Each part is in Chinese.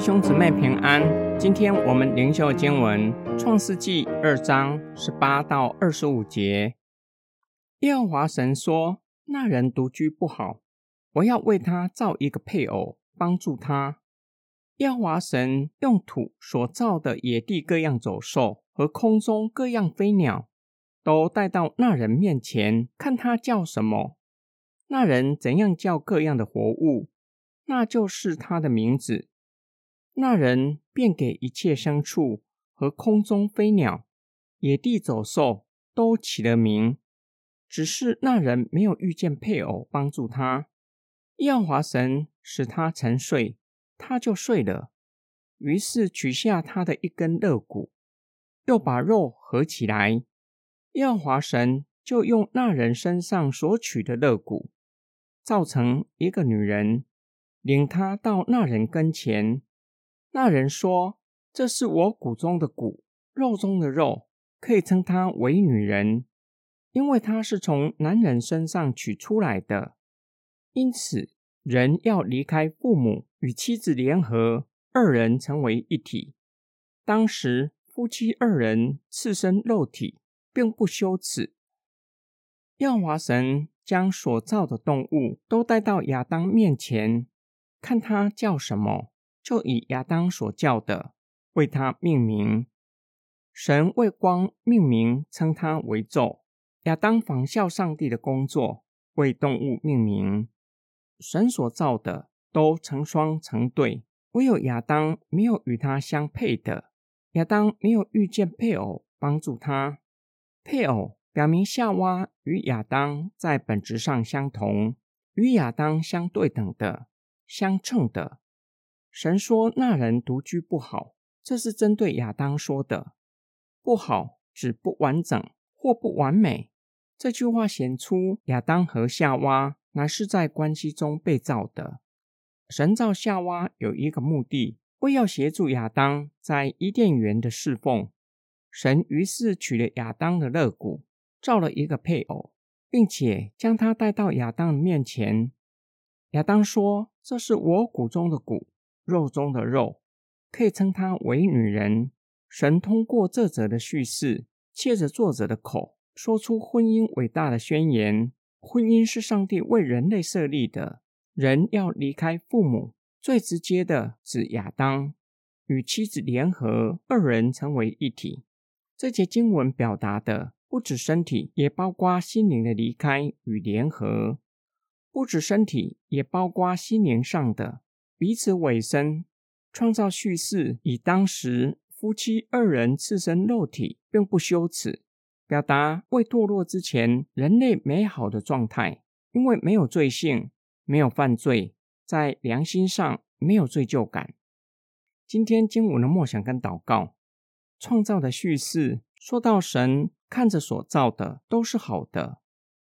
兄姊妹平安，今天我们灵修经文《创世纪》二章十八到二十五节。耶和华神说：“那人独居不好，我要为他造一个配偶，帮助他。”耶和华神用土所造的野地各样走兽和空中各样飞鸟，都带到那人面前，看他叫什么。那人怎样叫各样的活物，那就是他的名字。那人便给一切牲畜和空中飞鸟、野地走兽都起了名，只是那人没有遇见配偶帮助他。耶和华神使他沉睡，他就睡了。于是取下他的一根肋骨，又把肉合起来。耶和华神就用那人身上所取的肋骨，造成一个女人，领他到那人跟前。那人说：“这是我骨中的骨，肉中的肉，可以称她为女人，因为她是从男人身上取出来的。因此，人要离开父母，与妻子联合，二人成为一体。当时，夫妻二人赤身肉体，并不羞耻。耀华神将所造的动物都带到亚当面前，看他叫什么。”就以亚当所叫的为他命名，神为光命名，称他为昼。亚当仿效上帝的工作，为动物命名。神所造的都成双成对，唯有亚当没有与他相配的。亚当没有遇见配偶帮助他。配偶表明夏娃与亚当在本质上相同，与亚当相对等的、相称的。神说：“那人独居不好。”这是针对亚当说的。不好指不完整或不完美。这句话显出亚当和夏娃乃是在关系中被造的。神造夏娃有一个目的，为要协助亚当在伊甸园的侍奉。神于是取了亚当的肋骨，造了一个配偶，并且将他带到亚当的面前。亚当说：“这是我骨中的骨。”肉中的肉，可以称她为女人。神通过这则的叙事，借着作者的口，说出婚姻伟大的宣言。婚姻是上帝为人类设立的，人要离开父母，最直接的指亚当，与妻子联合，二人成为一体。这节经文表达的不止身体，也包括心灵的离开与联合；不止身体，也包括心灵上的。彼此委身，创造叙事，以当时夫妻二人赤身肉体，并不羞耻，表达未堕落之前人类美好的状态。因为没有罪性，没有犯罪，在良心上没有罪疚感。今天经文的默想跟祷告，创造的叙事说到神看着所造的都是好的，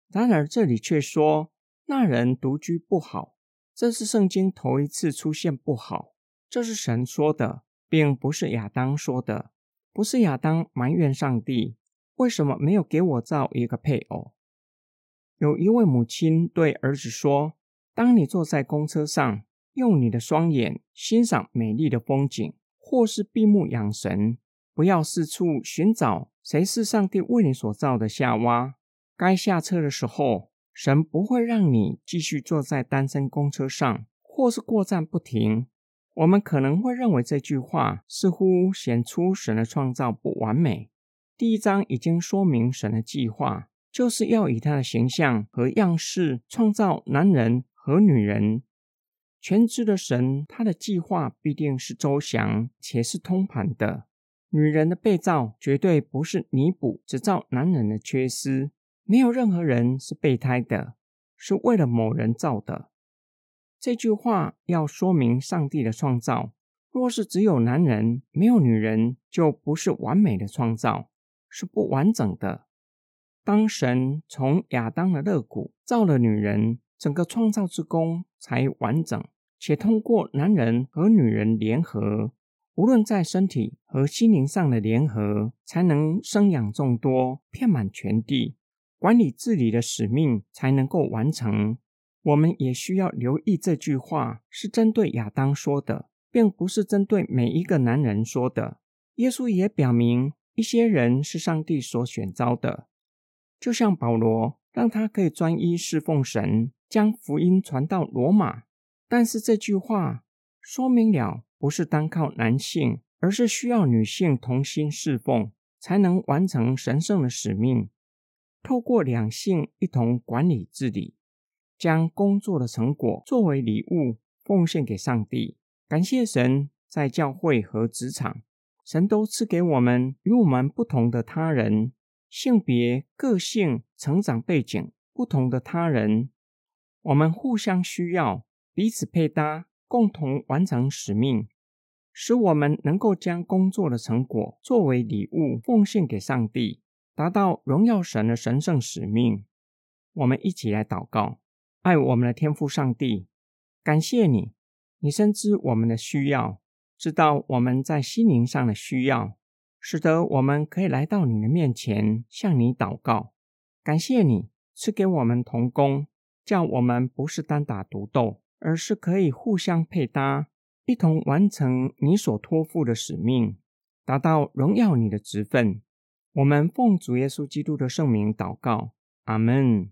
然而这里却说那人独居不好。这是圣经头一次出现不好，这是神说的，并不是亚当说的。不是亚当埋怨上帝为什么没有给我造一个配偶。有一位母亲对儿子说：“当你坐在公车上，用你的双眼欣赏美丽的风景，或是闭目养神，不要四处寻找谁是上帝为你所造的夏娃。该下车的时候。”神不会让你继续坐在单身公车上，或是过站不停。我们可能会认为这句话似乎显出神的创造不完美。第一章已经说明神的计划就是要以他的形象和样式创造男人和女人。全知的神，他的计划必定是周详且是通盘的。女人的被造绝对不是弥补只造男人的缺失。没有任何人是备胎的，是为了某人造的。这句话要说明上帝的创造。若是只有男人没有女人，就不是完美的创造，是不完整的。当神从亚当的肋骨造了女人，整个创造之功才完整，且通过男人和女人联合，无论在身体和心灵上的联合，才能生养众多，遍满全地。管理治理的使命才能够完成。我们也需要留意这句话是针对亚当说的，并不是针对每一个男人说的。耶稣也表明，一些人是上帝所选召的，就像保罗，让他可以专一侍奉神，将福音传到罗马。但是这句话说明了，不是单靠男性，而是需要女性同心侍奉，才能完成神圣的使命。透过两性一同管理治理，将工作的成果作为礼物奉献给上帝，感谢神。在教会和职场，神都赐给我们与我们不同的他人，性别、个性、成长背景不同的他人，我们互相需要，彼此配搭，共同完成使命，使我们能够将工作的成果作为礼物奉献给上帝。达到荣耀神的神圣使命，我们一起来祷告，爱我们的天父上帝，感谢你，你深知我们的需要，知道我们在心灵上的需要，使得我们可以来到你的面前向你祷告。感谢你赐给我们同工，叫我们不是单打独斗，而是可以互相配搭，一同完成你所托付的使命，达到荣耀你的职分。我们奉主耶稣基督的圣名祷告阿门。